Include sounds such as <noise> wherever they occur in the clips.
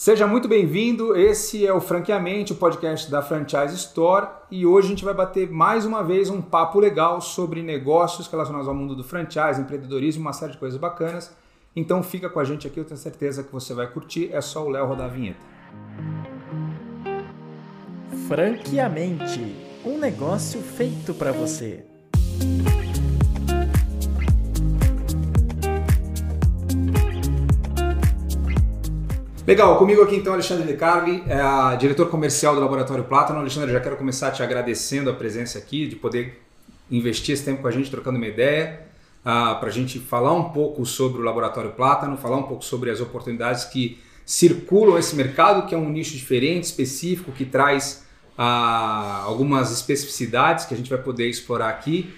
Seja muito bem-vindo. Esse é o Franqueamente, o podcast da Franchise Store, e hoje a gente vai bater mais uma vez um papo legal sobre negócios relacionados ao mundo do franchise, empreendedorismo, uma série de coisas bacanas. Então fica com a gente aqui, eu tenho certeza que você vai curtir. É só o Léo rodar a vinheta. Franqueamente, um negócio feito para você. Legal, comigo aqui então Alexandre De Carli, é diretor comercial do Laboratório Plátano. Alexandre, já quero começar te agradecendo a presença aqui, de poder investir esse tempo com a gente, trocando uma ideia, uh, para a gente falar um pouco sobre o Laboratório Plátano, falar um pouco sobre as oportunidades que circulam esse mercado, que é um nicho diferente, específico, que traz uh, algumas especificidades que a gente vai poder explorar aqui.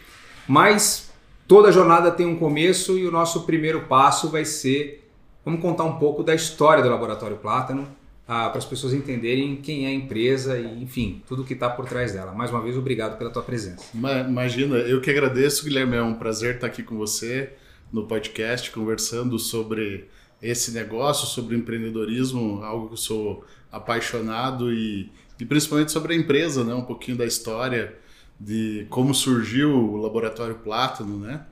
Mas toda jornada tem um começo e o nosso primeiro passo vai ser Vamos contar um pouco da história do Laboratório Plátano ah, para as pessoas entenderem quem é a empresa e, enfim, tudo que está por trás dela. Mais uma vez, obrigado pela tua presença. Imagina, eu que agradeço, Guilherme. É um prazer estar aqui com você no podcast, conversando sobre esse negócio, sobre empreendedorismo, algo que eu sou apaixonado e, e principalmente sobre a empresa, né? um pouquinho da história de como surgiu o Laboratório Plátano, né?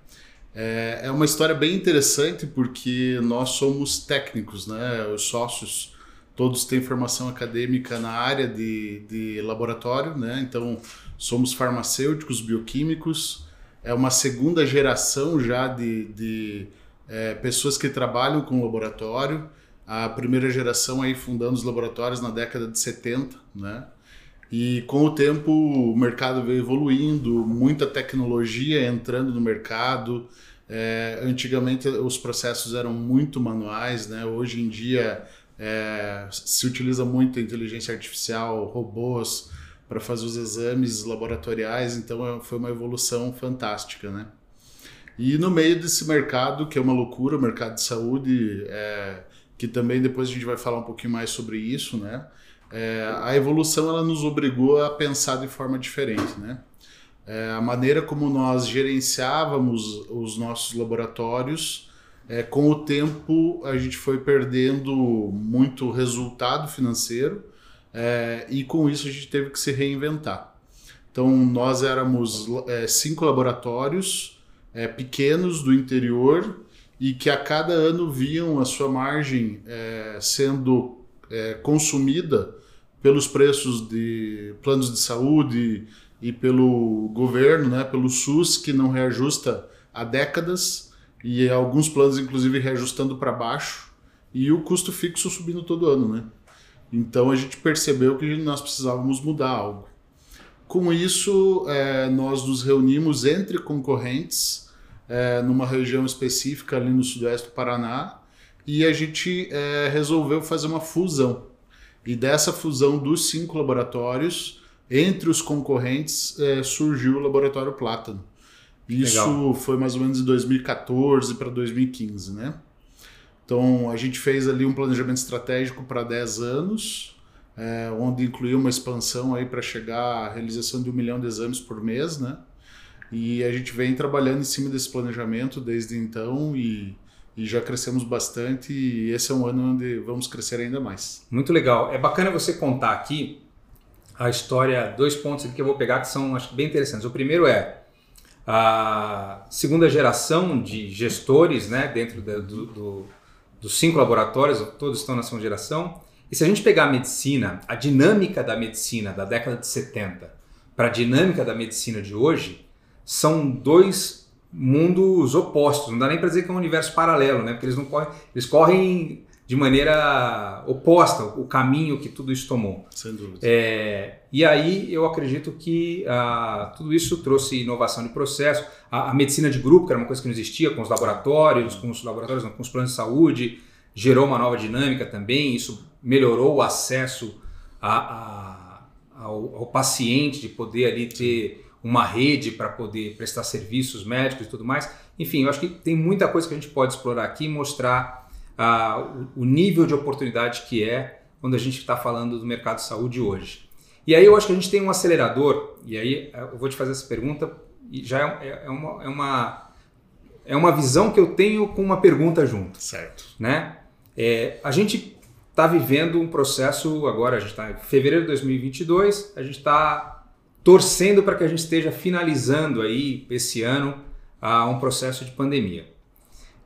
É, é uma história bem interessante porque nós somos técnicos, né? Os sócios todos têm formação acadêmica na área de, de laboratório, né? Então somos farmacêuticos, bioquímicos. É uma segunda geração já de, de é, pessoas que trabalham com laboratório. A primeira geração aí fundando os laboratórios na década de 70, né? E com o tempo o mercado veio evoluindo, muita tecnologia entrando no mercado. É, antigamente os processos eram muito manuais, né? Hoje em dia é, se utiliza muito a inteligência artificial, robôs para fazer os exames laboratoriais, então é, foi uma evolução fantástica, né? E no meio desse mercado, que é uma loucura, o mercado de saúde, é, que também depois a gente vai falar um pouquinho mais sobre isso, né? É, a evolução ela nos obrigou a pensar de forma diferente, né? É, a maneira como nós gerenciávamos os nossos laboratórios, é, com o tempo a gente foi perdendo muito resultado financeiro é, e com isso a gente teve que se reinventar. Então nós éramos é, cinco laboratórios é, pequenos do interior e que a cada ano viam a sua margem sendo consumida pelos preços de planos de saúde e pelo governo, né, pelo SUS, que não reajusta há décadas, e alguns planos, inclusive, reajustando para baixo, e o custo fixo subindo todo ano. Né? Então a gente percebeu que nós precisávamos mudar algo. Com isso, é, nós nos reunimos entre concorrentes é, numa região específica ali no sudoeste do Paraná e a gente é, resolveu fazer uma fusão. E dessa fusão dos cinco laboratórios, entre os concorrentes, é, surgiu o Laboratório Plátano. Isso Legal. foi mais ou menos de 2014 para 2015, né? Então a gente fez ali um planejamento estratégico para 10 anos, é, onde incluiu uma expansão aí para chegar à realização de um milhão de exames por mês, né? E a gente vem trabalhando em cima desse planejamento desde então e e já crescemos bastante e esse é um ano onde vamos crescer ainda mais. Muito legal. É bacana você contar aqui a história, dois pontos que eu vou pegar que são acho bem interessantes. O primeiro é a segunda geração de gestores né, dentro do, do, dos cinco laboratórios, todos estão na segunda geração. E se a gente pegar a medicina, a dinâmica da medicina da década de 70 para a dinâmica da medicina de hoje, são dois mundos opostos. Não dá nem para dizer que é um universo paralelo, né? Porque eles não correm, eles correm de maneira oposta o caminho que tudo isso tomou. Sem dúvida. É, e aí eu acredito que ah, tudo isso trouxe inovação de processo. A, a, medicina de grupo, que era uma coisa que não existia, com os laboratórios, com os laboratórios, não, com os planos de saúde, gerou uma nova dinâmica também. Isso melhorou o acesso a, a, ao, ao, paciente de poder ali ter uma rede para poder prestar serviços médicos e tudo mais. Enfim, eu acho que tem muita coisa que a gente pode explorar aqui e mostrar uh, o, nível de oportunidade que é quando a gente está falando do mercado de saúde hoje. E aí eu acho que a gente tem um acelerador, e aí eu vou te fazer essa pergunta, e já é, é, é uma, é, uma, é uma visão que eu tenho com uma pergunta junto. Certo. Né? É, a gente está vivendo um processo agora, a gente está em fevereiro de 2022, a gente está torcendo para que a gente esteja finalizando aí esse ano uh, um processo de pandemia.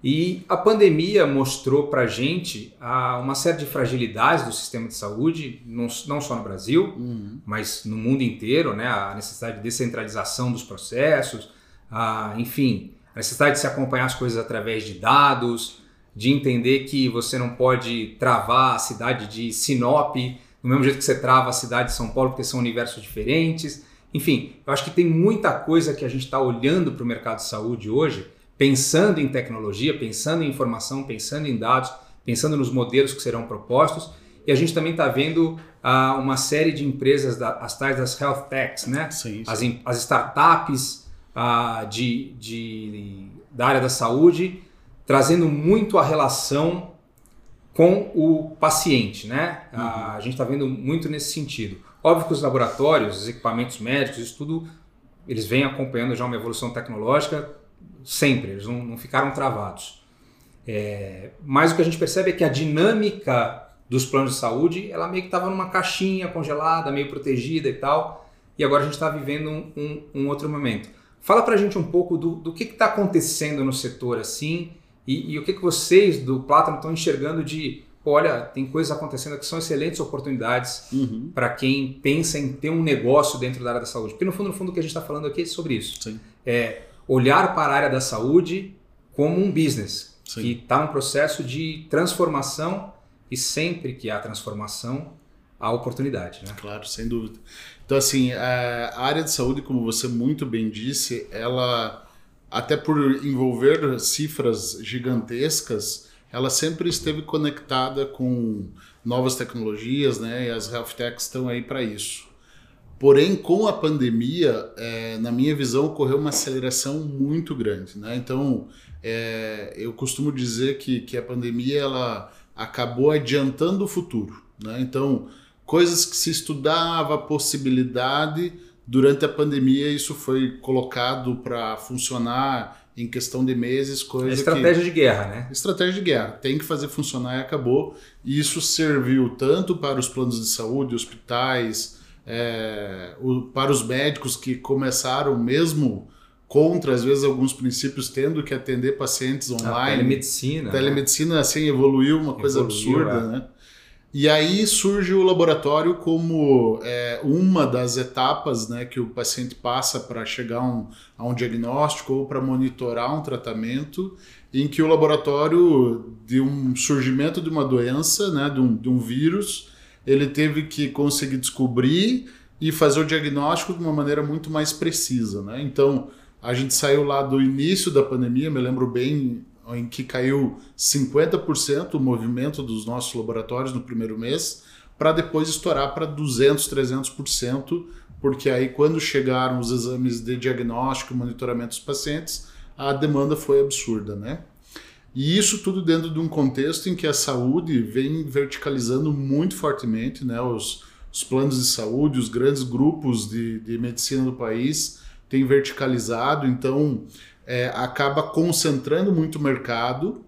E a pandemia mostrou para a gente uh, uma série de fragilidades do sistema de saúde, não, não só no Brasil, uhum. mas no mundo inteiro, né? a necessidade de descentralização dos processos, uh, enfim, a necessidade de se acompanhar as coisas através de dados, de entender que você não pode travar a cidade de Sinop do mesmo jeito que você trava a cidade de São Paulo, porque são universos diferentes. Enfim, eu acho que tem muita coisa que a gente está olhando para o mercado de saúde hoje pensando em tecnologia, pensando em informação, pensando em dados, pensando nos modelos que serão propostos. E a gente também está vendo uh, uma série de empresas, da, as tais das health techs, né? Sim, sim. As, as, startups uh, de, de, da área da saúde, trazendo muito a relação com o paciente, né? Uhum. Uh, a gente está vendo muito nesse sentido. Óbvio que os laboratórios, os equipamentos médicos, isso tudo, eles vêm acompanhando já uma evolução tecnológica sempre, eles não, não ficaram travados. É, mas o que a gente percebe é que a dinâmica dos planos de saúde, ela meio que estava numa caixinha congelada, meio protegida e tal, e agora a gente está vivendo um, um, um, outro momento. Fala para a gente um pouco do, do que está acontecendo no setor assim, e, e, o que, que vocês do Plátano estão enxergando de, olha, tem coisas acontecendo que são excelentes oportunidades uhum. para quem pensa em ter um negócio dentro da área da saúde. Porque no fundo, no fundo, o que a gente está falando aqui é sobre isso. Sim. É, olhar para a área da saúde como um business Sim. que está num processo de transformação e sempre que há transformação há oportunidade, né? Claro, sem dúvida. Então assim, a área de saúde, como você muito bem disse, ela até por envolver cifras gigantescas, ela sempre esteve conectada com novas tecnologias, né? E as health techs estão aí para isso. Porém, com a pandemia, é, na minha visão, ocorreu uma aceleração muito grande. Né? Então, é, eu costumo dizer que, que a pandemia ela acabou adiantando o futuro. Né? Então, coisas que se estudava a possibilidade, durante a pandemia isso foi colocado para funcionar em questão de meses, coisa é estratégia que... de guerra, né? Estratégia de guerra. Tem que fazer funcionar e acabou. E isso serviu tanto para os planos de saúde, hospitais, é, o, para os médicos que começaram mesmo contra, às vezes, alguns princípios, tendo que atender pacientes online. A telemedicina. Telemedicina, né? assim, evoluiu uma coisa evoluiu, absurda, é. né? E aí surge o laboratório como é, uma das etapas né, que o paciente passa para chegar um, a um diagnóstico ou para monitorar um tratamento, em que o laboratório, de um surgimento de uma doença, né, de, um, de um vírus, ele teve que conseguir descobrir e fazer o diagnóstico de uma maneira muito mais precisa. Né? Então, a gente saiu lá do início da pandemia, me lembro bem, em que caiu 50% o movimento dos nossos laboratórios no primeiro mês, para depois estourar para 200%, 300%, porque aí quando chegaram os exames de diagnóstico e monitoramento dos pacientes, a demanda foi absurda, né? E isso tudo dentro de um contexto em que a saúde vem verticalizando muito fortemente, né? Os, os planos de saúde, os grandes grupos de, de medicina do país têm verticalizado, então é, acaba concentrando muito o mercado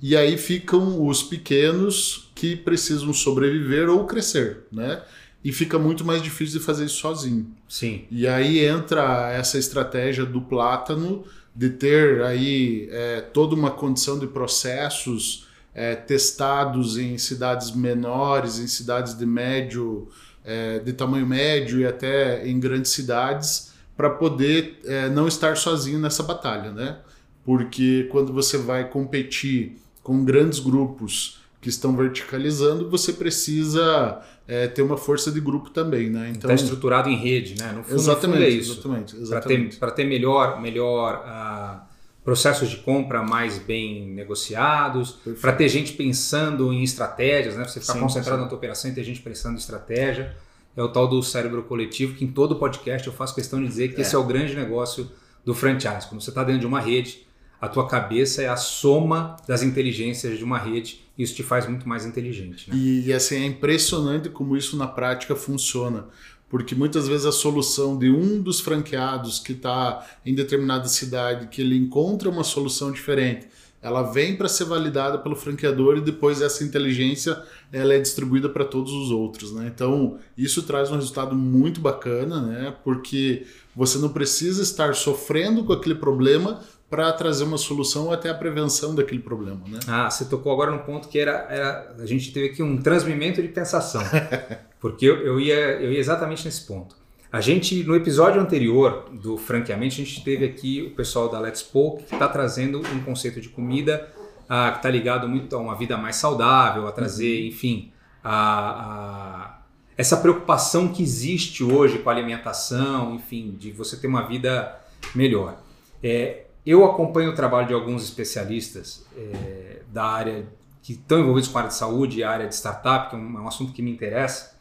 e aí ficam os pequenos que precisam sobreviver ou crescer, né? E fica muito mais difícil de fazer isso sozinho. Sim. E aí entra essa estratégia do plátano de ter aí é, toda uma condição de processos é, testados em cidades menores, em cidades de médio, é, de tamanho médio e até em grandes cidades, para poder é, não estar sozinho nessa batalha, né? Porque quando você vai competir com grandes grupos que estão verticalizando, você precisa é, ter uma força de grupo também, né? Então está estruturado em rede, né? No fundo, exatamente, no fundo é isso. Exatamente, exatamente. Para ter, ter melhor, melhor uh, processos de compra mais bem negociados, para ter gente pensando em estratégias, né? Você ficar sim, concentrado sim. na tua operação e ter gente pensando em estratégia. É o tal do cérebro coletivo que em todo podcast eu faço questão de dizer que é. esse é o grande negócio do franchise. Quando você está dentro de uma rede, a tua cabeça é a soma das inteligências de uma rede e isso te faz muito mais inteligente. Né? E, e assim, é impressionante como isso na prática funciona porque muitas vezes a solução de um dos franqueados que está em determinada cidade, que ele encontra uma solução diferente, ela vem para ser validada pelo franqueador e depois essa inteligência ela é distribuída para todos os outros, né? Então isso traz um resultado muito bacana, né? Porque você não precisa estar sofrendo com aquele problema para trazer uma solução ou até a prevenção daquele problema, né? Ah, você tocou agora no ponto que era, era a gente teve aqui um transmimento de pensação, <laughs> porque eu, eu, ia, eu ia exatamente nesse ponto. A gente, no episódio anterior do Franqueamente, a gente teve aqui o pessoal da Let's Poke que está trazendo um conceito de comida ah, que está ligado muito a uma vida mais saudável, a trazer, uhum. enfim, a, a, essa preocupação que existe hoje com a alimentação, enfim, de você ter uma vida melhor. É, eu acompanho o trabalho de alguns especialistas é, da área que estão envolvidos com a área de saúde e a área de startup, que é um, é um assunto que me interessa.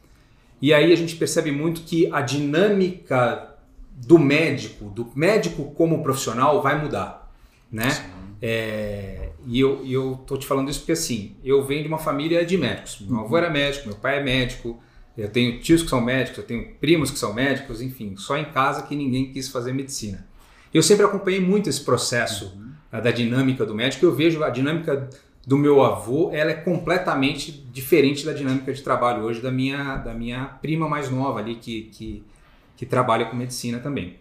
E aí a gente percebe muito que a dinâmica do médico, do médico como profissional, vai mudar, né? É, e eu, eu tô te falando isso porque assim, eu venho de uma família de médicos. Meu avô era médico, meu pai é médico, eu tenho tios que são médicos, eu tenho primos que são médicos, enfim, só em casa que ninguém quis fazer medicina. Eu sempre acompanhei muito esse processo uhum. da dinâmica do médico. Eu vejo a dinâmica do meu avô, ela é completamente diferente da dinâmica de trabalho hoje da minha, da minha prima mais nova ali, que, que, que trabalha com medicina também,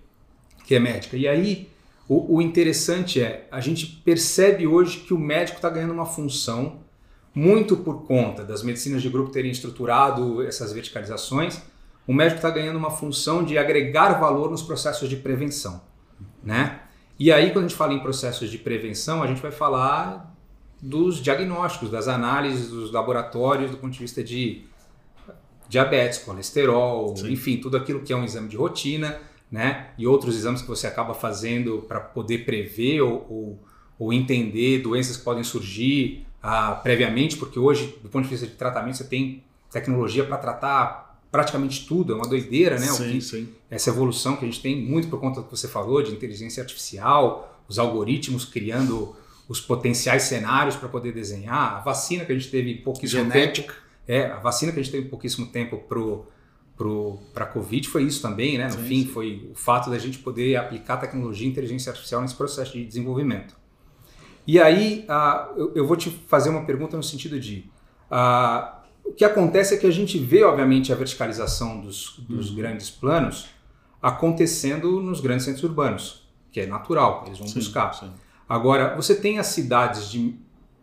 que é médica. E aí, o, o interessante é, a gente percebe hoje que o médico está ganhando uma função muito por conta das medicinas de grupo terem estruturado essas verticalizações, o médico está ganhando uma função de agregar valor nos processos de prevenção, né? E aí, quando a gente fala em processos de prevenção, a gente vai falar dos diagnósticos, das análises dos laboratórios do ponto de vista de diabetes, colesterol, Sim. enfim, tudo aquilo que é um exame de rotina, né? E outros exames que você acaba fazendo para poder prever ou, ou, ou, entender doenças que podem surgir ah, previamente, porque hoje, do ponto de vista de tratamento, você tem tecnologia para tratar praticamente tudo, é uma doideira, né? Sim, sim. Essa evolução que a gente tem muito por conta do que você falou de inteligência artificial, os algoritmos criando os potenciais cenários para poder desenhar. A vacina que a gente teve pouquíssimo Genética. tempo. É, a vacina que a gente teve pouquíssimo tempo para a Covid foi isso também, né? No sim, fim, sim. foi o fato da gente poder aplicar tecnologia e inteligência artificial nesse processo de desenvolvimento. E aí, uh, eu, eu, vou te fazer uma pergunta no sentido de. Uh, o que acontece é que a gente vê, obviamente, a verticalização dos, dos uhum. grandes planos acontecendo nos grandes centros urbanos, que é natural, eles vão sim, buscar. Sim. Agora, você tem as cidades de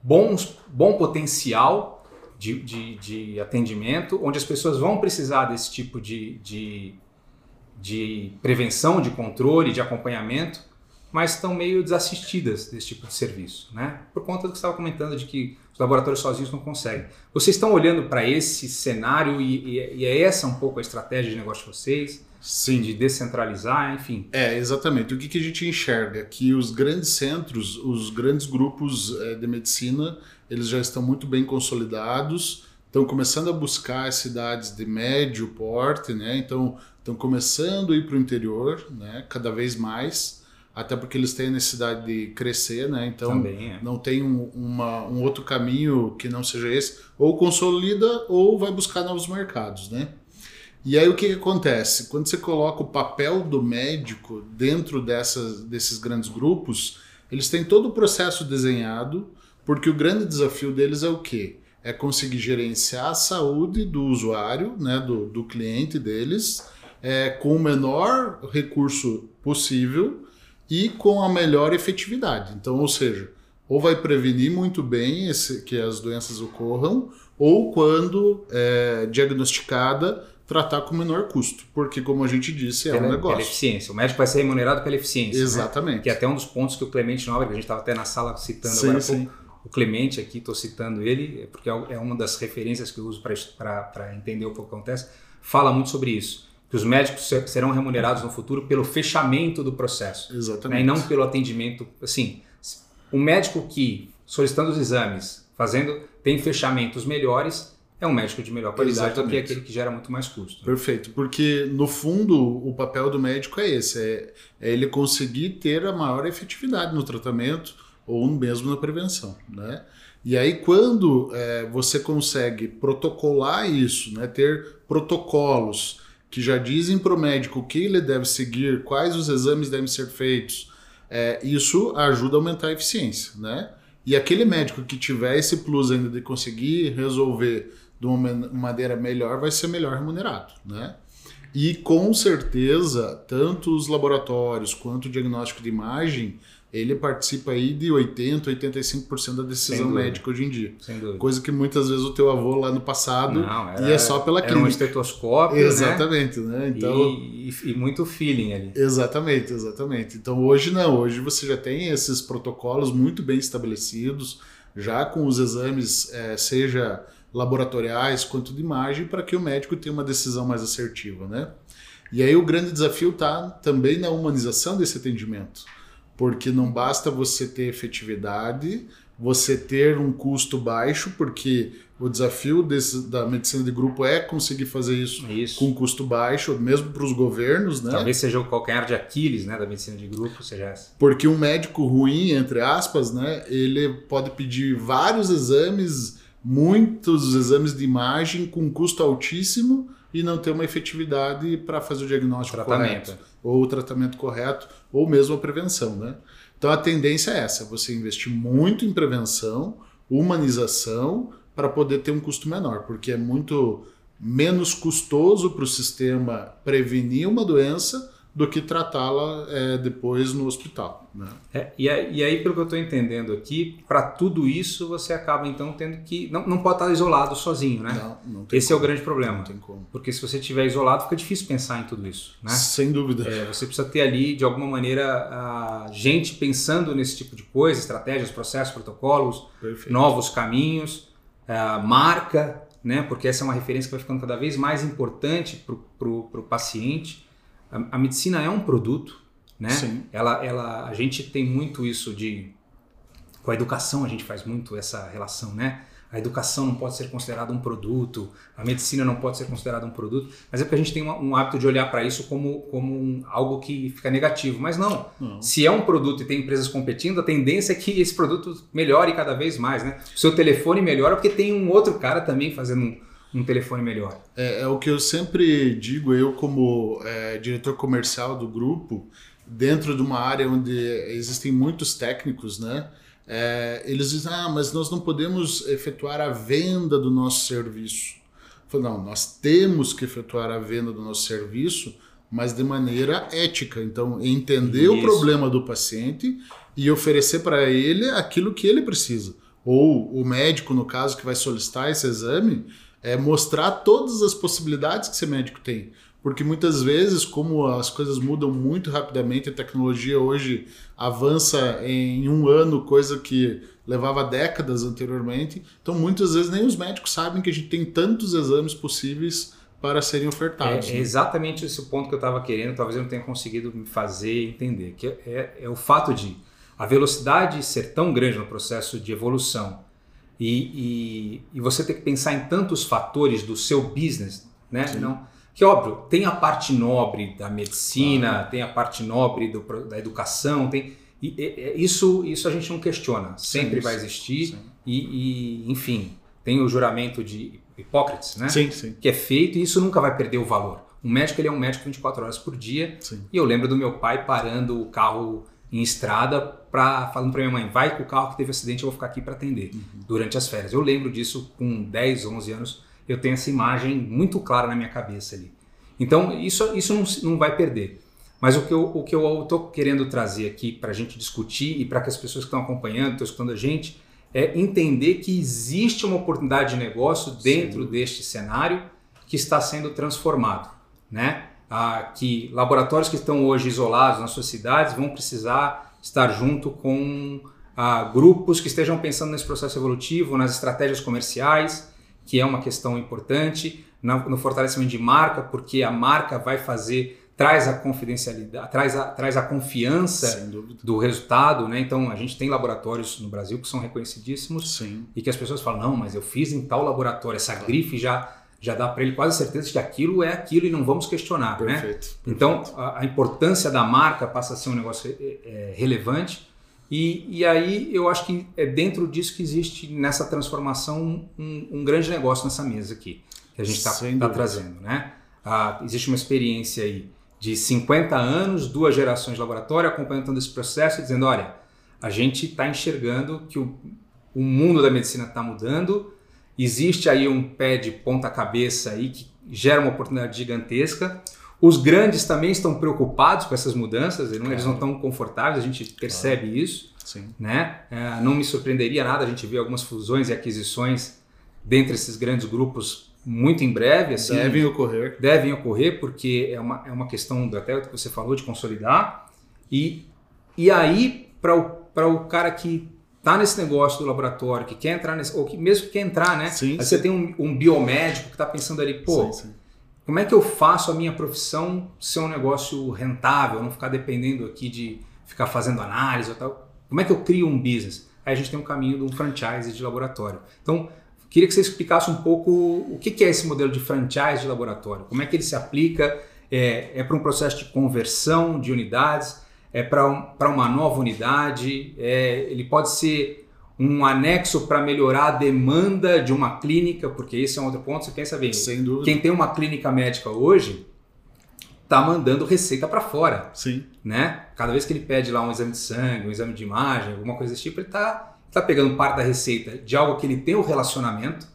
bons, bom potencial de, de, de atendimento, onde as pessoas vão precisar desse tipo de, de, de prevenção, de controle, de acompanhamento, mas estão meio desassistidas desse tipo de serviço, né? Por conta do que você estava comentando de que os laboratórios sozinhos não conseguem. Vocês estão olhando para esse cenário e, e, e, é essa um pouco a estratégia de negócio de vocês? Sim. De descentralizar, enfim. É, exatamente. O que, que a gente enxerga? Que os grandes centros, os grandes grupos é, de medicina, eles já estão muito bem consolidados, estão começando a buscar as cidades de médio porte, né? Então, estão começando a ir para o interior, né? Cada vez mais, até porque eles têm a necessidade de crescer, né? Então, Também, é. não tem um, uma, um outro caminho que não seja esse. Ou consolida ou vai buscar novos mercados, né? E aí o que, que, acontece? Quando você coloca o papel do médico dentro dessas, desses grandes grupos, eles têm todo o processo desenhado, porque o grande desafio deles é o quê? É conseguir gerenciar a saúde do usuário, né, do, do cliente deles, é, com o menor recurso possível e com a melhor efetividade. Então, ou seja, ou vai prevenir muito bem esse, que as doenças ocorram, ou quando é, diagnosticada, tratar com menor custo, porque como a gente disse, é pela, um negócio. Pela eficiência. O médico vai ser remunerado pela eficiência. Né? Exatamente. Né? Que é até um dos pontos que o Clemente Nobre, que a gente estava até na sala citando sim, agora sim. o Clemente aqui, estou citando ele, porque é, é uma das referências que eu uso para entender o que acontece, fala muito sobre isso. Que os médicos serão remunerados no futuro pelo fechamento do processo. Exatamente. Né? E não pelo atendimento. Assim, o médico que, solicitando os exames, fazendo, tem fechamentos melhores, é um médico de melhor qualidade Exatamente. do que aquele que gera muito mais custo. Perfeito, porque no fundo o papel do médico é esse, é, é ele conseguir ter a maior efetividade no tratamento ou mesmo na prevenção, né? E aí quando é, você consegue protocolar isso, né, ter protocolos que já dizem para o médico o que ele deve seguir, quais os exames devem ser feitos, é, isso ajuda a aumentar a eficiência, né? E aquele médico que tiver esse plus ainda de conseguir resolver de uma maneira melhor vai ser melhor remunerado, né? E com certeza, tanto os laboratórios quanto o diagnóstico de imagem, ele participa aí de 80, 85% da decisão médica hoje em dia. Sem dúvida. Coisa que muitas vezes o teu avô lá no passado Não, era- ia só pela Era clínica. um estetoscópio, Exatamente, né? né? Então, E, e- e muito feeling ali. Exatamente, exatamente. Então hoje não, hoje você já tem esses protocolos muito bem estabelecidos, já com os exames, eh, seja laboratoriais quanto de imagem, para que o médico tenha uma decisão mais assertiva, né? E aí o grande desafio está também na humanização desse atendimento, porque não basta você ter efetividade, você ter um custo baixo, porque o desafio desse, da medicina de grupo é conseguir fazer isso Isso. com custo baixo, mesmo para os governos, né? Talvez seja o calcanhar de Aquiles, né, da medicina de grupo, seja essa. Porque um médico ruim, entre aspas, né, ele pode pedir vários exames, muitos exames de imagem com custo altíssimo e não ter uma efetividade para fazer o diagnóstico Tratamento. correto, ou o tratamento correto, ou mesmo a prevenção, né? Então a tendência é essa, você investir muito em prevenção, humanização, para poder ter um custo menor, porque é muito menos custoso para o sistema prevenir uma doença do que tratá-la é, depois no hospital. Né? É, e, aí, pelo que eu estou entendendo aqui, para tudo isso você acaba então tendo que. Não, não pode estar isolado sozinho, né? Não, não tem Esse é o como, grande problema. Não tem como. Porque se você estiver isolado, fica difícil pensar em tudo isso, né? Sem dúvida. É, você precisa ter ali, de alguma maneira, a gente pensando nesse tipo de coisa, estratégias, processos, protocolos, Perfeito. novos caminhos, a marca, né? Porque essa é uma referência que vai ficando cada vez mais importante para o paciente. A, a medicina é um produto, né? Sim. Ela, ela, a gente tem muito isso de com a educação a gente faz muito essa relação, né? A educação não pode ser considerada um produto, a medicina não pode ser considerada um produto, mas é porque a gente tem uma- um hábito de olhar para isso como, como um- algo que fica negativo. Mas não, Não. se é um produto e tem empresas competindo, a tendência é que esse produto melhore cada vez mais, né? O seu telefone melhora porque tem um outro cara também fazendo um, um telefone melhor. É, é o que eu sempre digo, eu como é, diretor comercial do grupo, dentro de uma área onde existem muitos técnicos, né? é, eles dizem, ah, mas nós não podemos efetuar a venda do nosso serviço. Eu falo, não, nós temos que efetuar a venda do nosso serviço, mas de maneira ética. Então, entender o Isso. problema do paciente e oferecer para ele aquilo que ele precisa. Ou o médico, no caso, que vai solicitar esse exame, é mostrar todas as possibilidades que esse médico tem. Porque muitas vezes, como as coisas mudam muito rapidamente, a tecnologia hoje avança em um ano, coisa que levava décadas anteriormente. Então, muitas vezes, nem os médicos sabem que a gente tem tantos exames possíveis para serem ofertados. É, é né? exatamente esse o ponto que eu estava querendo, talvez eu não tenha conseguido me fazer entender, que é, é o fato de a velocidade ser tão grande no processo de evolução e, e, e você ter que pensar em tantos fatores do seu business, né? Sim. Não, que óbvio, tem a parte nobre da medicina, tem a parte nobre do da educação, tem e, e- isso, isso a gente não questiona, sempre Sim, vai existir sim. e, e, enfim, tem o juramento de Hipócrates, né? Sim, sim. que é feito e isso nunca vai perder o valor. Um médico ele é um médico 24 horas por dia sim. e eu lembro do meu pai parando o carro em estrada para falando para minha mãe, vai com o carro que teve acidente, eu vou ficar aqui para atender durante as férias. Eu lembro disso com 10, 11 anos, eu tenho essa imagem muito clara na minha cabeça ali. Então isso, isso não, não vai perder. Mas o que eu o que eu estou querendo trazer aqui para a gente discutir e para que as pessoas que estão acompanhando, estão escutando a gente, é entender que existe uma oportunidade de negócio dentro deste cenário que está sendo transformado, né? Ah, que laboratórios que estão hoje isolados nas suas cidades vão precisar estar junto com ah, grupos que estejam pensando nesse processo evolutivo, nas estratégias comerciais, que é uma questão importante, na- no fortalecimento de marca, porque a marca vai fazer traz a confidencialidade, traz a, traz a confiança do resultado, né? Então a gente tem laboratórios no Brasil que são reconhecidíssimos Sim. e que as pessoas falam não, mas eu fiz em tal laboratório, essa grife já já dá para ele quase certeza de que aquilo é aquilo e não vamos questionar, né? Perfeito. Então a, a importância da marca passa a ser um negócio é, é, relevante e, e aí eu acho que é dentro disso que existe nessa transformação um, um grande negócio nessa mesa aqui que a gente está Sem dúvida. trazendo, né? Ah, existe uma experiência aí de 50 anos, duas gerações de laboratório acompanhando esse processo e dizendo, olha, a gente está enxergando que o, o mundo da medicina está mudando, existe aí um pé de ponta cabeça aí que gera uma oportunidade gigantesca. Os grandes também estão preocupados com essas mudanças, eles não, estão confortáveis, a gente percebe claro. isso. Sim. Né? É, não me surpreenderia nada a gente ver algumas fusões e aquisições dentre esses grandes grupos muito em breve. Assim, devem ocorrer. Devem ocorrer, porque é uma, é uma questão, do, até que você falou, de consolidar. E, e aí, para o, o cara que está nesse negócio do laboratório, que quer entrar nesse, ou que mesmo que quer entrar, né? Sim, aí sim. você tem um, um biomédico que está pensando ali, pô, sim, como é que eu faço a minha profissão ser um negócio rentável, não ficar dependendo aqui de ficar fazendo análise ou tal. Como é que eu crio um business? Aí a gente tem um caminho de um franchise de laboratório. Então, queria que você explicasse um pouco o que é esse modelo de franchise de laboratório, como é que ele se aplica, é, é para um processo de conversão de unidades, é para um, uma nova unidade, é, ele pode ser um anexo para melhorar a demanda de uma clínica, porque esse é um outro ponto, você pensa bem, Sem dúvida. quem tem uma clínica médica hoje, tá mandando receita para fora. Sim. Né? Cada vez que ele pede lá um exame de sangue, um exame de imagem, alguma coisa desse tipo, ele tá, tá pegando parte da receita de algo que ele tem o relacionamento,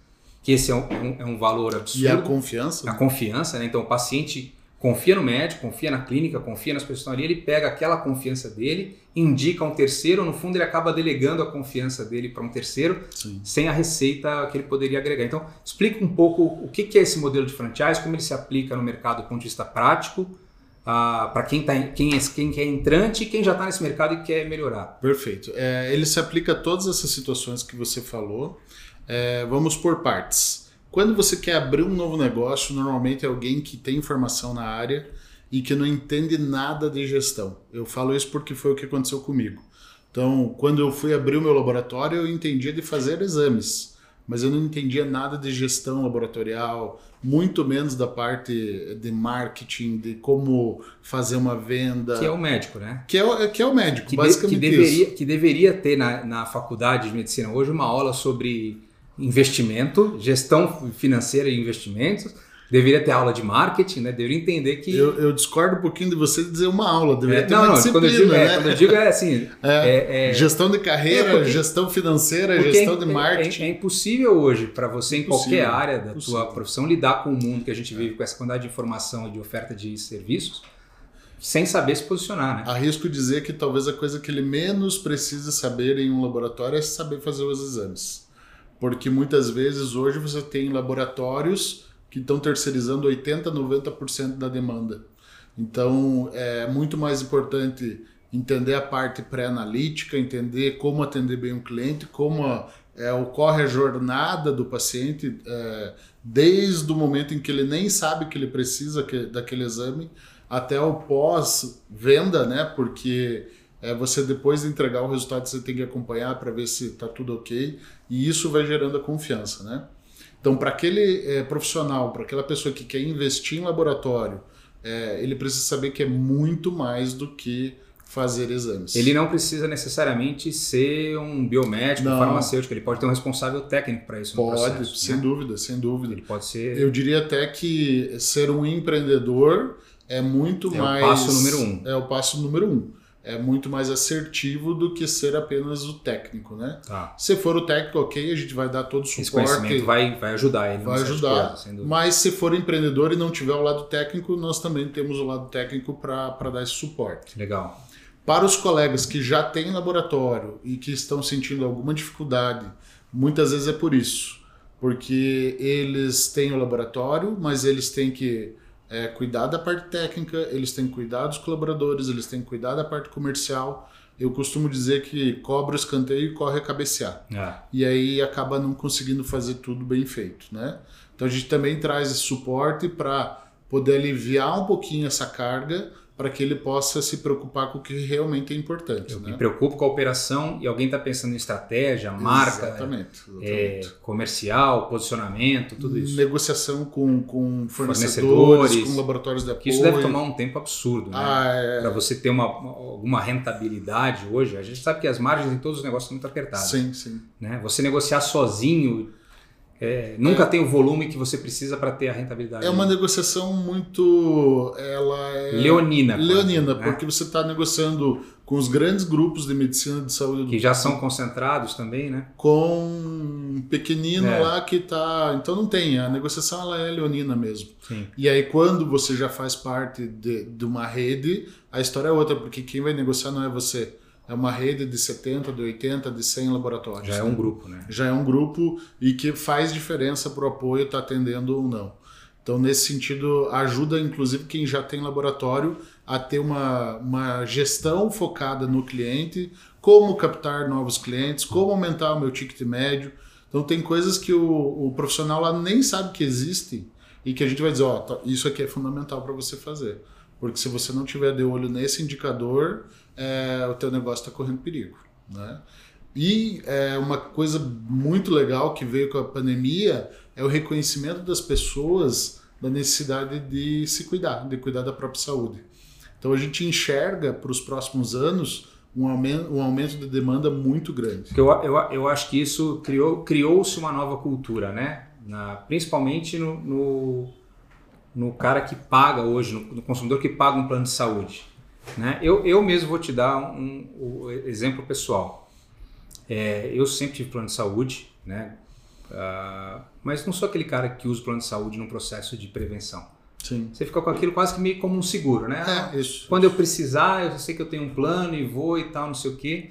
que esse é um, é um valor absurdo. E a confiança. A confiança, né? Então o paciente confia no médico, confia na clínica, confia nas pessoas ali, ele pega aquela confiança dele, indica um terceiro, no fundo ele acaba delegando a confiança dele para um terceiro, Sim. sem a receita que ele poderia agregar. Então, explica um pouco o que é esse modelo de franchise, como ele se aplica no mercado do ponto de vista prático, uh, para quem, tá, quem, é, quem é entrante e quem já está nesse mercado e quer melhorar. Perfeito. É, ele se aplica a todas essas situações que você falou. É, vamos por partes. Quando você quer abrir um novo negócio, normalmente é alguém que tem informação na área e que não entende nada de gestão. Eu falo isso porque foi o que aconteceu comigo. Então, quando eu fui abrir o meu laboratório, eu entendia de fazer exames, mas eu não entendia nada de gestão laboratorial, muito menos da parte de marketing, de como fazer uma venda. Que é o médico, né? Que é, que é o médico, que basicamente. De, que, deveria, isso. que deveria ter na, na faculdade de medicina hoje uma aula sobre investimento, gestão financeira e investimentos. Deveria ter aula de marketing, né? Deveria entender que. Eu, eu discordo um pouquinho de você dizer uma aula, deveria é, ter não, uma não, disciplina, quando eu digo, né? é, quando eu digo é assim. <laughs> É, é, gestão de carreira, porque, gestão financeira, gestão é, de marketing. É, impossível hoje para você, em qualquer área da tua profissão, lidar com o mundo que a gente vive, com essa quantidade de informação e de oferta de serviços, sem saber se posicionar, né? Arrisco dizer que talvez a coisa que ele menos precisa saber em um laboratório é saber fazer os exames. Porque muitas vezes hoje você tem laboratórios que estão terceirizando 80, 90% da demanda. Então é muito mais importante entender a parte pré-analítica, entender como atender bem o cliente, como é, ocorre a jornada do paciente é, desde o momento em que ele nem sabe que ele precisa que, daquele exame até o pós-venda, né? Porque é, você depois de entregar o resultado você tem que acompanhar para ver se está tudo ok e isso vai gerando a confiança, né? Então, para aquele é, profissional, para aquela pessoa que quer investir em laboratório, é, ele precisa saber que é muito mais do que fazer exames. Ele não precisa necessariamente ser um biomédico, Não. um farmacêutico, ele pode ter um responsável técnico para isso. Pode, processo, sem né? dúvida, sem dúvida. Ele pode ser. Eu diria até que ser um empreendedor é muito É o mais. passo número um. É o passo número um. É muito mais assertivo do que ser apenas o técnico, né? Tá. Se for o técnico, ok, a gente vai dar todo o Esse suporte. conhecimento vai, vai ajudar ele. vai ajudar. dúvida. mas se for empreendedor e não tiver o lado técnico, nós também temos o lado técnico para dar esse suporte. Legal. Para os colegas que já têm laboratório e que estão sentindo alguma dificuldade, muitas vezes é por isso. Porque eles têm o laboratório, mas eles têm que é, cuidar da parte técnica, eles têm que cuidar dos colaboradores, eles têm que cuidar da parte comercial. Eu costumo dizer que cobra o escanteio e corre a cabecear Ah, e aí acaba não conseguindo fazer tudo bem feito, né? Então a gente também traz esse suporte para poder aliviar um pouquinho essa carga para que ele possa se preocupar com o que realmente é importante, eu né? me preocupo com a operação e alguém está pensando em estratégia, marca, exatamente, é, exatamente. comercial, posicionamento, tudo isso. Negociação com, com fornecedores, Fornecedores. com laboratórios de apoio. Isso deve tomar um tempo absurdo, né? Ah, é... Para você ter uma- alguma rentabilidade hoje, a gente sabe que as margens em todos os negócios são muito apertadas. Sim, sim. Né? Você negociar sozinho é, nunca tem o volume que você precisa para ter a rentabilidade. É uma negociação muito. Ela é leonina. quase, leonina, né? porque você está negociando com os grandes grupos de medicina de saúde do Que já são concentrados também, né? com um pequenino É. lá que tá. Então não tem, a negociação ela é leonina mesmo. Sim. E aí quando você já faz parte de, de uma rede, a história é outra, porque quem vai negociar não é você. É uma rede de 70, de 80, de 100 laboratórios. Já é né? um grupo, né? já é um grupo e que faz diferença para o apoio estar atendendo ou não. Então, nesse sentido, ajuda inclusive quem já tem laboratório a ter uma, uma gestão focada no cliente, como captar novos clientes, como aumentar o meu ticket médio. Então, tem coisas que o, o profissional lá nem sabe que existem e que a gente vai dizer: ó, tá, isso aqui é fundamental para você fazer. Porque se você não tiver de olho nesse indicador, é, o teu negócio está correndo perigo. Né? E é, uma coisa muito legal que veio com a pandemia é o reconhecimento das pessoas da necessidade de se cuidar, de cuidar da própria saúde. Então a gente enxerga para os próximos anos um aumento, um aumento de demanda muito grande. Eu, eu, eu acho que isso criou criou-se uma nova cultura, né? Na, principalmente no, no, no cara que paga hoje, no, no consumidor que paga um plano de saúde. Né? Eu, eu mesmo vou te dar um, um exemplo pessoal. É, eu sempre tive plano de saúde, né? Ah, mas não sou aquele cara que usa o plano de saúde num processo de prevenção. Sim. Você fica com aquilo quase que meio como um seguro, né? É, isso. Quando eu precisar, eu sei que eu tenho um plano e vou e tal, não sei o quê.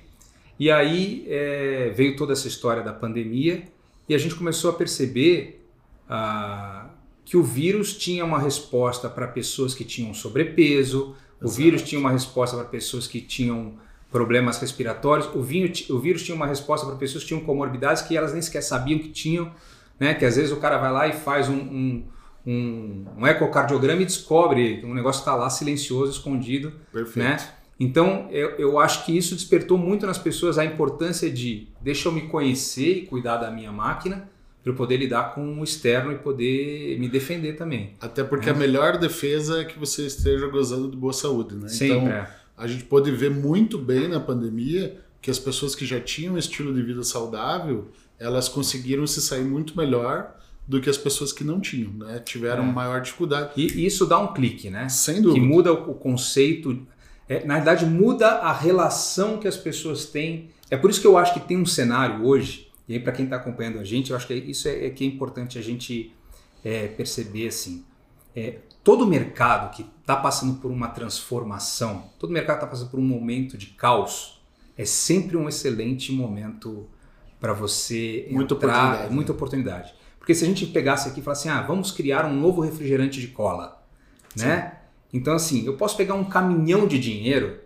E aí é, veio toda essa história da pandemia e a gente começou a perceber ah, que o vírus tinha uma resposta para pessoas que tinham sobrepeso, o Exato. vírus tinha uma resposta para pessoas que tinham problemas respiratórios, o, vinho, o vírus tinha uma resposta para pessoas que tinham comorbidades que elas nem sequer sabiam que tinham, né? Que às vezes o cara vai lá e faz um, um, um, um ecocardiograma e descobre que um negócio está lá silencioso, escondido, Perfeito. né? Então, eu, eu acho que isso despertou muito nas pessoas a importância de deixa eu me conhecer e cuidar da minha máquina para eu poder lidar com o externo e poder me defender também. Até porque É. a melhor defesa é que você esteja gozando de boa saúde, né? Sempre. Então, é. a gente pôde ver muito bem na pandemia que as pessoas que já tinham um estilo de vida saudável, elas conseguiram se sair muito melhor do que as pessoas que não tinham, né? Tiveram É. maior dificuldade. E isso dá um clique, né? Sem Que dúvida. muda o o conceito. é, na verdade, muda a relação que as pessoas têm. É por isso que eu acho que tem um cenário hoje, e aí para quem está acompanhando a gente, eu acho que isso é, é que é importante a gente é, perceber assim. É, todo mercado que está passando por uma transformação, todo mercado está passando por um momento de caos, é sempre um excelente momento para você Muita entrar, oportunidade, muita oportunidade. Porque se a gente pegasse aqui e falasse assim, ah, vamos criar um novo refrigerante de cola, né? Então assim, eu posso pegar um caminhão de dinheiro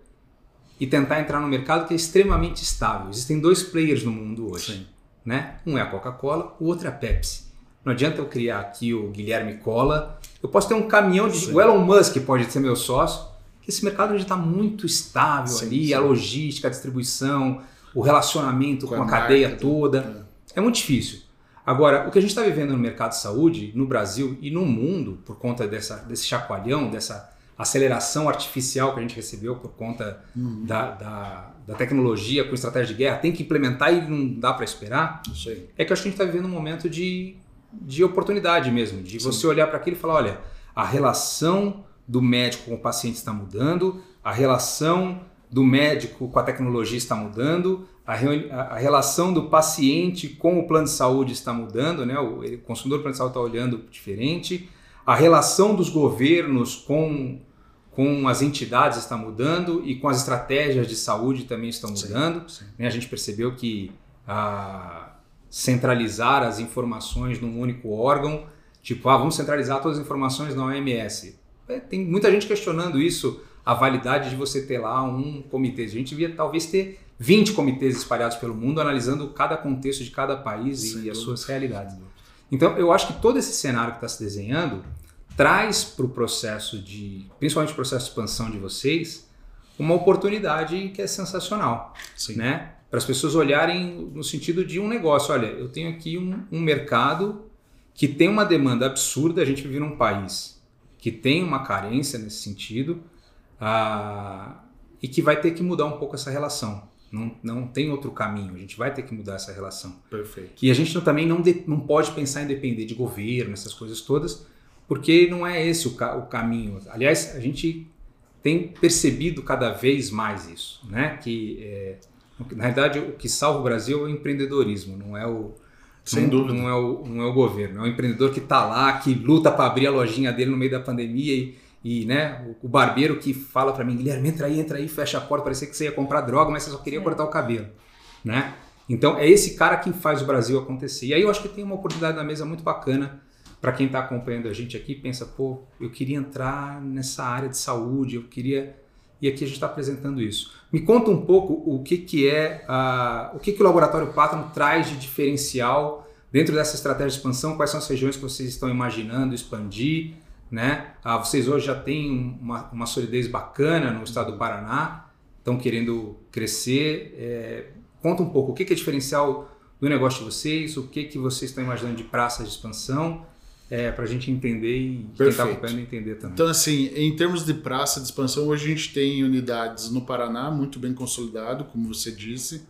e tentar entrar no mercado que é extremamente estável. Existem dois players no mundo hoje, Sim. Né? Um é a Coca-Cola, o outro é a Pepsi. Não adianta eu criar aqui o Guilherme Cola. Eu posso ter um caminhão de. Sim. O Elon Musk pode ser meu sócio. Esse mercado já está muito estável Sim, ali, sim. a logística, a distribuição, o relacionamento com, Com a, a cadeia marca, toda. É muito difícil. Agora, o que a gente está vivendo no mercado de saúde, no Brasil e no mundo, por conta dessa, desse chacoalhão, dessa aceleração artificial que a gente recebeu por conta Uhum. da, da, da tecnologia com estratégia de guerra, tem que implementar e não dá para esperar, Isso aí. é que eu acho que a gente está vivendo um momento de, de oportunidade mesmo, de Sim. você olhar para aquilo e falar, olha, a relação do médico com o paciente está mudando, a relação do médico com a tecnologia está mudando, a, reuni- a- relação do paciente com o plano de saúde está mudando, né? o, o consumidor do plano de saúde está olhando diferente, a relação dos governos com, com as entidades está mudando e com as estratégias de saúde também estão Sim, mudando. sim. né? A gente percebeu que ah, centralizar as informações num único órgão, tipo, ah, vamos centralizar todas as informações na OMS. É, tem muita gente questionando isso, a validade de você ter lá um comitê. A gente devia talvez ter 20 comitês espalhados pelo mundo, analisando cada contexto de cada país Sem e as suas realidades. Então, eu acho que todo esse cenário que está se desenhando traz para o processo de, principalmente o processo de expansão de vocês, uma oportunidade que é sensacional Sim. né? Para as pessoas olharem no sentido de um negócio. Olha, eu tenho aqui um, um mercado que tem uma demanda absurda. A gente vive num país que tem uma carência nesse sentido ah, e que vai ter que mudar um pouco essa relação. Não, não tem outro caminho. A gente vai ter que mudar essa relação. Perfeito. E a gente também não, de- não pode pensar em depender de governo, essas coisas todas, porque não é esse o, ca- o caminho. Aliás, a gente tem percebido cada vez mais isso, né? Que é, na verdade o que salva o Brasil é o empreendedorismo, não é o Sem não, dúvida. não é o não é o governo, é o empreendedor que está lá, que luta para abrir a lojinha dele no meio da pandemia e, e né, o, o barbeiro que fala para mim, Guilherme, entra aí, entra aí, fecha a porta, parecia que você ia comprar droga, mas você só queria cortar o cabelo, né? Então é esse cara que faz o Brasil acontecer. E aí eu acho que tem uma oportunidade na mesa muito bacana para quem está acompanhando a gente aqui, pensa, pô, eu queria entrar nessa área de saúde, eu queria e aqui a gente está apresentando isso. Me conta um pouco o que, que é a, o que, que o Laboratório Plátano traz de diferencial dentro dessa estratégia de expansão, quais são as regiões que vocês estão imaginando expandir, né? Ah, vocês hoje já têm uma, uma solidez bacana no estado do Paraná, estão querendo crescer. É, conta um pouco o que, que é diferencial do negócio de vocês, o que, que vocês estão imaginando de praças de expansão, é, para a gente entender e quem está Perfeito. acompanhando entender também. Então, assim, em termos de praça de expansão, hoje a gente tem unidades no Paraná, muito bem consolidado, como você disse.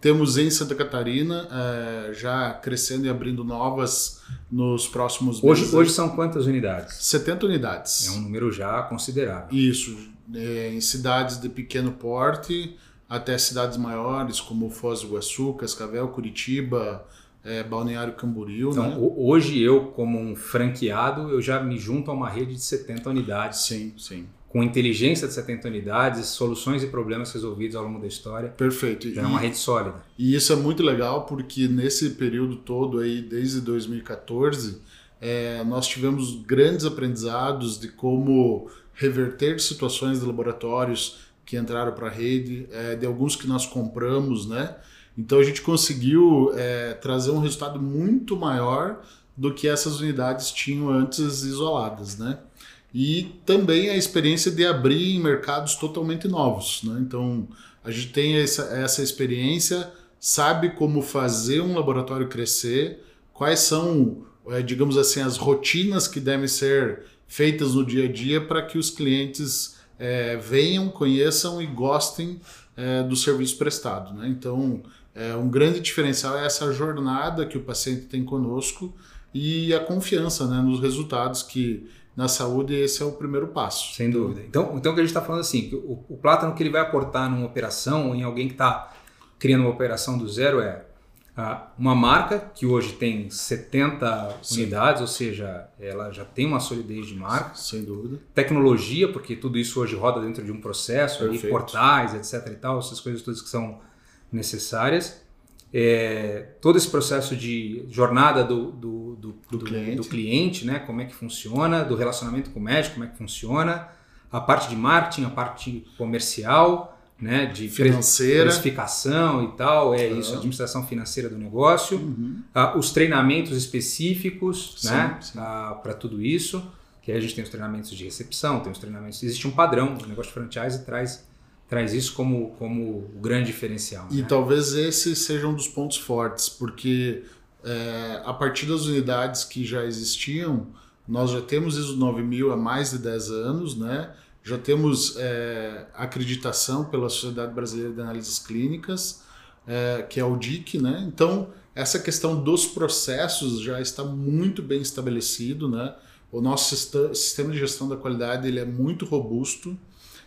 Temos em Santa Catarina, eh, já crescendo e abrindo novas nos próximos meses. Hoje, hoje são quantas unidades? 70 unidades. É um número já considerável. Isso, é, em cidades de pequeno porte até cidades maiores, como Foz do Iguaçu, Cascavel, Curitiba, é, Balneário Camboriú, Então, né? ho- hoje eu, como um franqueado, eu já me junto a uma rede de 70 unidades, Sim, sim. com inteligência de 70 unidades, soluções e problemas resolvidos ao longo da história. Perfeito. É uma rede sólida. E isso é muito legal porque nesse período todo aí, desde 2014, é, nós tivemos grandes aprendizados de como reverter situações de laboratórios que entraram para a rede, é, de alguns que nós compramos, né? Então a gente conseguiu é, trazer um resultado muito maior do que essas unidades tinham antes isoladas, né? E também a experiência de abrir em mercados totalmente novos, né? Então a gente tem essa, essa experiência, sabe como fazer um laboratório crescer, quais são, eh, digamos assim, as rotinas que devem ser feitas no dia a dia para que os clientes eh, venham, conheçam e gostem eh, do serviço prestado. Né? Então, eh, um grande diferencial é essa jornada que o paciente tem conosco e a confiança né, nos resultados que na saúde esse é o primeiro passo. Sem dúvida. Então, então o que a gente está falando assim, que o, o plátano que ele vai aportar numa operação, ou em alguém que está criando uma operação do zero é ah, uma marca que hoje tem 70 Sim. unidades, ou seja, ela já tem uma solidez de marca. Sem dúvida. Tecnologia, porque tudo isso hoje roda dentro de um processo, Perfeito. portais, etc e tal, essas coisas todas que são necessárias. É, todo esse processo de jornada do, do, do, Do cliente. do cliente, né? Como é que funciona, do relacionamento com o médico, como é que funciona, a parte de marketing, a parte comercial, né? De Financeira. precificação e tal, é Aham. isso, administração financeira do negócio, Uhum. Ah, os treinamentos específicos, Sim, né? sim. para tudo isso. Que aí a gente tem os treinamentos de recepção, tem os treinamentos. Existe um padrão, o negócio de franchise traz, traz isso como, como o grande diferencial. E né? talvez esse seja um dos pontos fortes, porque é, a partir das unidades que já existiam, nós já temos ISO 9000 há mais de 10 anos, né? já temos é, acreditação pela Sociedade Brasileira de Análises Clínicas, é, que é o DIC, né? então essa questão dos processos já está muito bem estabelecido, né? o nosso sistema de gestão da qualidade ele é muito robusto,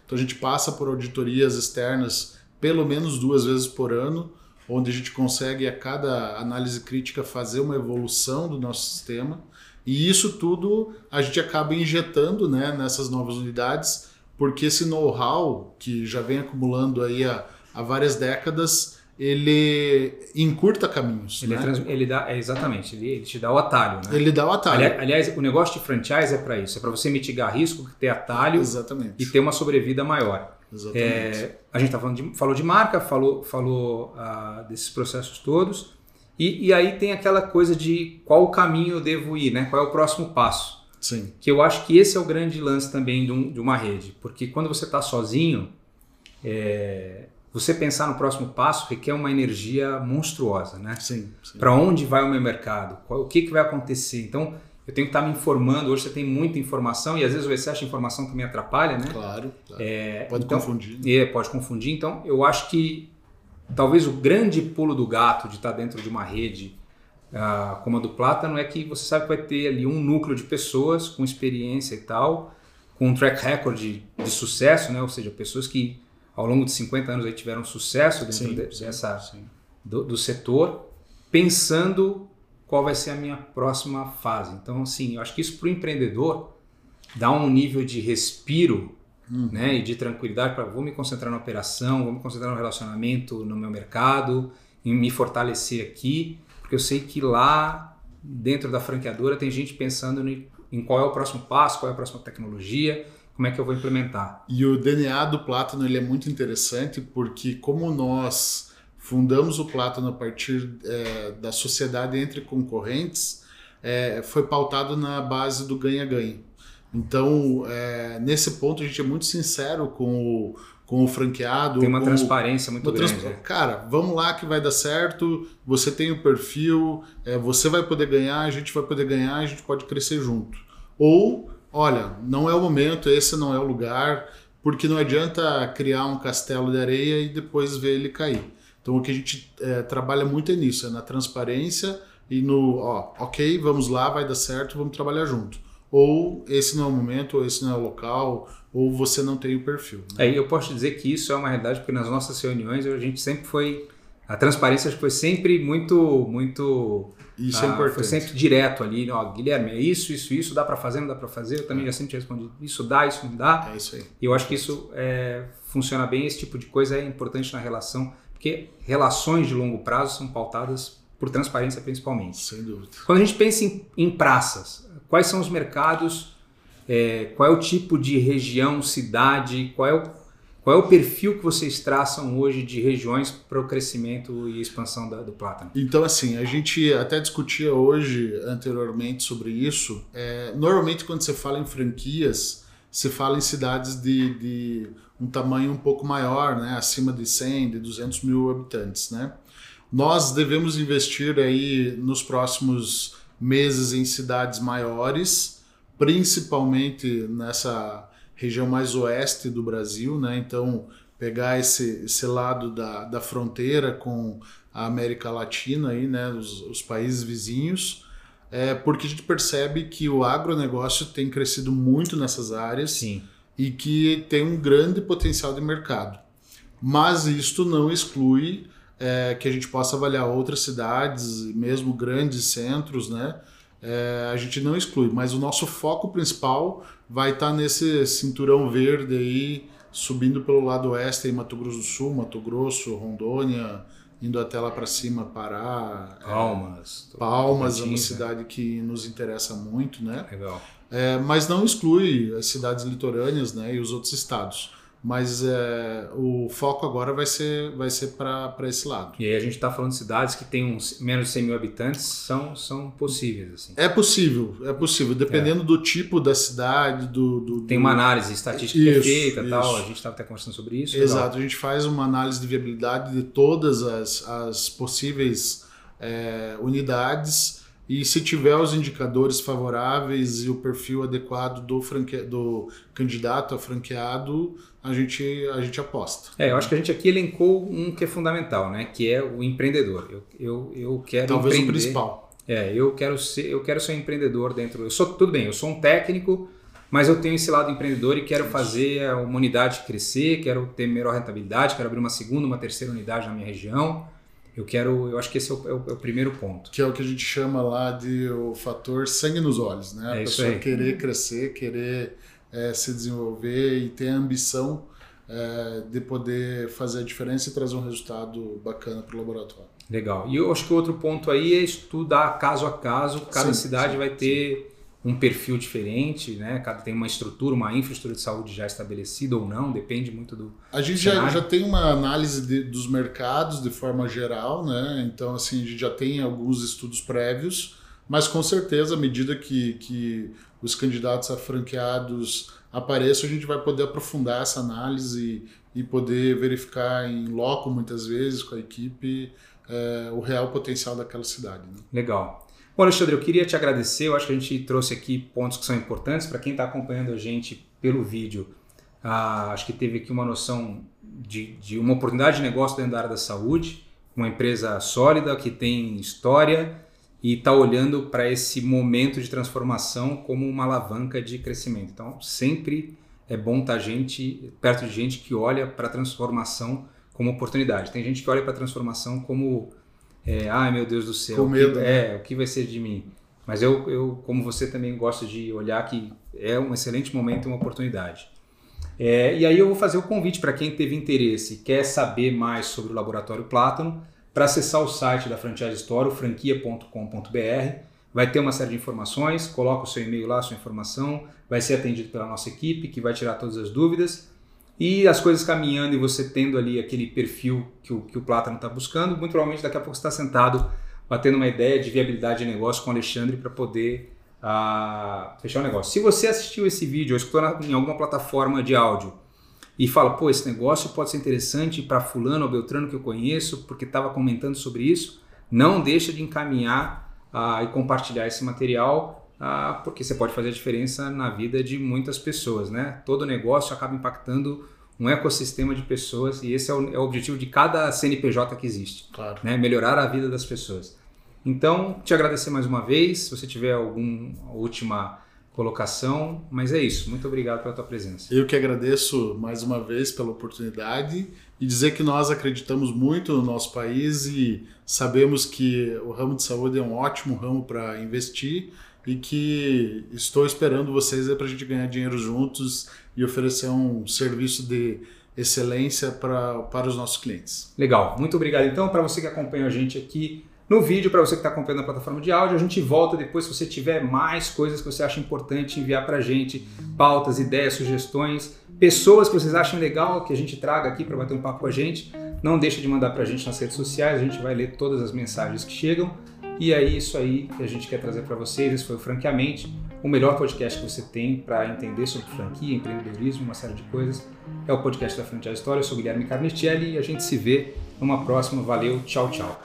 então a gente passa por auditorias externas pelo menos duas vezes por ano, onde a gente consegue a cada análise crítica fazer uma evolução do nosso sistema. E isso tudo a gente acaba injetando né, nessas novas unidades, porque esse know-how que já vem acumulando aí há, há várias décadas, ele encurta caminhos. Ele, é né? trans- ele dá, é, exatamente, ele, ele te dá o atalho. Né? Ele dá o atalho. Ali- aliás, o negócio de franchise é para isso, é para você mitigar risco, ter atalho Exatamente. e ter uma sobrevida maior. Exatamente. É, a gente tá falando de, falou de marca, falou, falou ah, desses processos todos. E, e aí tem aquela coisa de qual o caminho eu devo ir, né? Qual é o próximo passo? Sim. Que eu acho que esse é o grande lance também de, um- de uma rede. Porque quando você está sozinho, é, você pensar no próximo passo requer uma energia monstruosa, né? Sim. sim. Para onde vai o meu mercado? Qual- o que, que vai acontecer? Então, eu tenho que estar me informando. Hoje você tem muita informação e às vezes o excesso de informação também atrapalha, né? Claro. claro. É, Pode então- confundir. é, pode confundir. Então, eu acho que talvez o grande pulo do gato de estar dentro de uma rede uh, como a do Plátano é que você sabe que vai ter ali um núcleo de pessoas com experiência e tal, com um track record de, de sucesso, né? ou seja, pessoas que ao longo de 50 anos aí tiveram sucesso dentro sim, de, dessa, sim. Do, do setor, pensando qual vai ser a minha próxima fase. Então, assim, eu acho que isso para o empreendedor dá um nível de respiro uhum. né, e de tranquilidade para vou me concentrar na operação, vou me concentrar no relacionamento, no meu mercado, em me fortalecer aqui, porque eu sei que lá dentro da franqueadora tem gente pensando em qual é o próximo passo, qual é a próxima tecnologia, como é que eu vou implementar. E o DNA do Plátano ele é muito interessante porque como nós fundamos o Plátano a partir é, da sociedade entre concorrentes, é, foi pautado na base do ganha-ganha. Então, é, nesse ponto, a gente é muito sincero com o, com o franqueado. Tem uma transparência muito grande. Trans... É. Cara, vamos lá que vai dar certo, você tem o perfil, é, você vai poder ganhar, a gente vai poder ganhar, a gente pode crescer junto. Ou, olha, não é o momento, esse não é o lugar, porque não adianta criar um castelo de areia e depois ver ele cair. Então o que a gente é, trabalha muito é nisso, é na transparência e no, ó, ok, vamos lá, vai dar certo, vamos trabalhar junto. Ou esse não é o momento, ou esse não é o local, ou você não tem o perfil. Né? É, eu posso dizer que isso é uma realidade, porque nas nossas reuniões a gente sempre foi. A transparência foi sempre muito. muito isso é ah, é importante. Foi sempre direto ali. Ó, Guilherme, é isso, isso, isso, dá para fazer, não dá para fazer. Eu também é. já sempre tinha respondido. Isso dá, isso não dá. É isso aí. E eu acho que isso é, funciona bem. Esse tipo de coisa é importante na relação porque relações de longo prazo são pautadas por transparência principalmente. Sem dúvida. Quando a gente pensa em, em praças, quais são os mercados, é, qual é o tipo de região, cidade, qual é o, qual é o perfil que vocês traçam hoje de regiões para o crescimento e expansão da, do plátano? Então, assim, a gente até discutia hoje, anteriormente, sobre isso. É, normalmente, quando você fala em franquias, se fala em cidades de, de um tamanho um pouco maior, né, acima de 100, de 200 mil habitantes, né? Nós devemos investir aí nos próximos meses em cidades maiores, principalmente nessa região mais oeste do Brasil, né? Então pegar esse, esse lado da, da fronteira com a América Latina aí, né? Os, os países vizinhos, é porque a gente percebe que o agronegócio tem crescido muito nessas áreas. Sim e que tem um grande potencial de mercado. Mas isto não exclui é, que a gente possa avaliar outras cidades, mesmo grandes centros, né? É, a gente não exclui, mas o nosso foco principal vai estar tá nesse cinturão verde aí, subindo pelo lado oeste em Mato Grosso do Sul, Mato Grosso, Rondônia, indo até lá para cima, Pará. Palmas. É, Palmas é uma cidade que nos interessa muito, né? Legal. É, mas não exclui as cidades litorâneas né, e os outros estados. Mas é, o foco agora vai ser, vai ser para esse lado. E aí a gente está falando de cidades que têm uns, menos de 100 mil habitantes, são, são possíveis. Assim. É possível, é possível. Dependendo é. do tipo da cidade, do. do Tem uma análise estatística isso, feita isso. tal. A gente estava até conversando sobre isso. Exato, a gente faz uma análise de viabilidade de todas as, as possíveis é, unidades e se tiver os indicadores favoráveis e o perfil adequado do, franque... do candidato a franqueado, a gente, a gente aposta. É, eu acho que a gente aqui elencou um que é fundamental, né? Que é o empreendedor. Eu, eu, eu quero Talvez empreender. o principal. É, eu quero ser, eu quero ser um empreendedor dentro. Eu sou tudo bem, eu sou um técnico, mas eu tenho esse lado empreendedor e quero fazer a humanidade crescer, quero ter melhor rentabilidade, quero abrir uma segunda, uma terceira unidade na minha região. Eu quero, eu acho que esse é o, é o, é o, primeiro ponto. Que é o que a gente chama lá de o fator sangue nos olhos, né? É a pessoa querer crescer, querer é, se desenvolver e ter a ambição é, de poder fazer a diferença e trazer um resultado bacana para o laboratório. Legal. E eu acho que o outro ponto aí é estudar caso a caso. Cada sim, cidade sim, vai ter sim um perfil diferente, né? Cada tem uma estrutura, uma infraestrutura de saúde já estabelecida ou não, depende muito do. A gente já, já tem uma análise de, dos mercados de forma geral, né? Então, assim, a gente já tem alguns estudos prévios, mas com certeza, à medida que, que os candidatos a franqueados apareçam, a gente vai poder aprofundar essa análise e, e poder verificar em loco, muitas vezes, com a equipe, é, o real potencial daquela cidade. Né? Legal. Bom, Alexandre, eu queria te agradecer. Eu acho que a gente trouxe aqui pontos que são importantes para quem está acompanhando a gente pelo vídeo. Ah, acho que teve aqui uma noção de, de uma oportunidade de negócio dentro da área da saúde, uma empresa sólida que tem história e está olhando para esse momento de transformação como uma alavanca de crescimento. Então, sempre é bom estar tá gente perto de gente que olha para a transformação como oportunidade. Tem gente que olha para a transformação como, é, ai meu Deus do céu, Com medo, o que, né? é, o que vai ser de mim? Mas eu, eu, como você também gosto de olhar que é um excelente momento e uma oportunidade. É, e aí eu vou fazer o convite para quem teve interesse e quer saber mais sobre o Laboratório Plátano, para acessar o site da Franchise Store, franquia.com.br. Vai ter uma série de informações, coloca o seu e-mail lá, a sua informação, vai ser atendido pela nossa equipe, que vai tirar todas as dúvidas. E as coisas caminhando e você tendo ali aquele perfil que o, que o Plátano está buscando, muito provavelmente daqui a pouco você está sentado batendo uma ideia de viabilidade de negócio com o Alexandre para poder uh, fechar o negócio. Se você assistiu esse vídeo ou escutou em alguma plataforma de áudio e fala, pô, esse negócio pode ser interessante para fulano ou beltrano que eu conheço porque estava comentando sobre isso, não deixa de encaminhar uh, e compartilhar esse material uh, porque você pode fazer a diferença na vida de muitas pessoas, né? Todo negócio acaba impactando um ecossistema de pessoas e esse é o, é o objetivo de cada CNPJ que existe, Claro. né? Melhorar a vida das pessoas. Então, te agradecer mais uma vez, se você tiver alguma última colocação, mas é isso. Muito obrigado pela tua presença. Eu que agradeço mais uma vez pela oportunidade e dizer que nós acreditamos muito no nosso país e sabemos que o ramo de saúde é um ótimo ramo para investir e que estou esperando vocês para a gente ganhar dinheiro juntos e oferecer um serviço de excelência pra, para os nossos clientes. Legal, muito obrigado então para você que acompanha a gente aqui no vídeo, para você que está acompanhando a plataforma de áudio. A gente volta depois se você tiver mais coisas que você acha importante enviar para a gente, pautas, ideias, sugestões, pessoas que vocês acham legal que a gente traga aqui para bater um papo com a gente. Não deixa de mandar para a gente nas redes sociais, a gente vai ler todas as mensagens que chegam. E é isso aí que a gente quer trazer para vocês. Esse foi o Franqueamente, o melhor podcast que você tem para entender sobre franquia, empreendedorismo, uma série de coisas. É o podcast da Franquia História. Eu sou Guilherme Carnetielli e a gente se vê numa próxima. Valeu, tchau, tchau.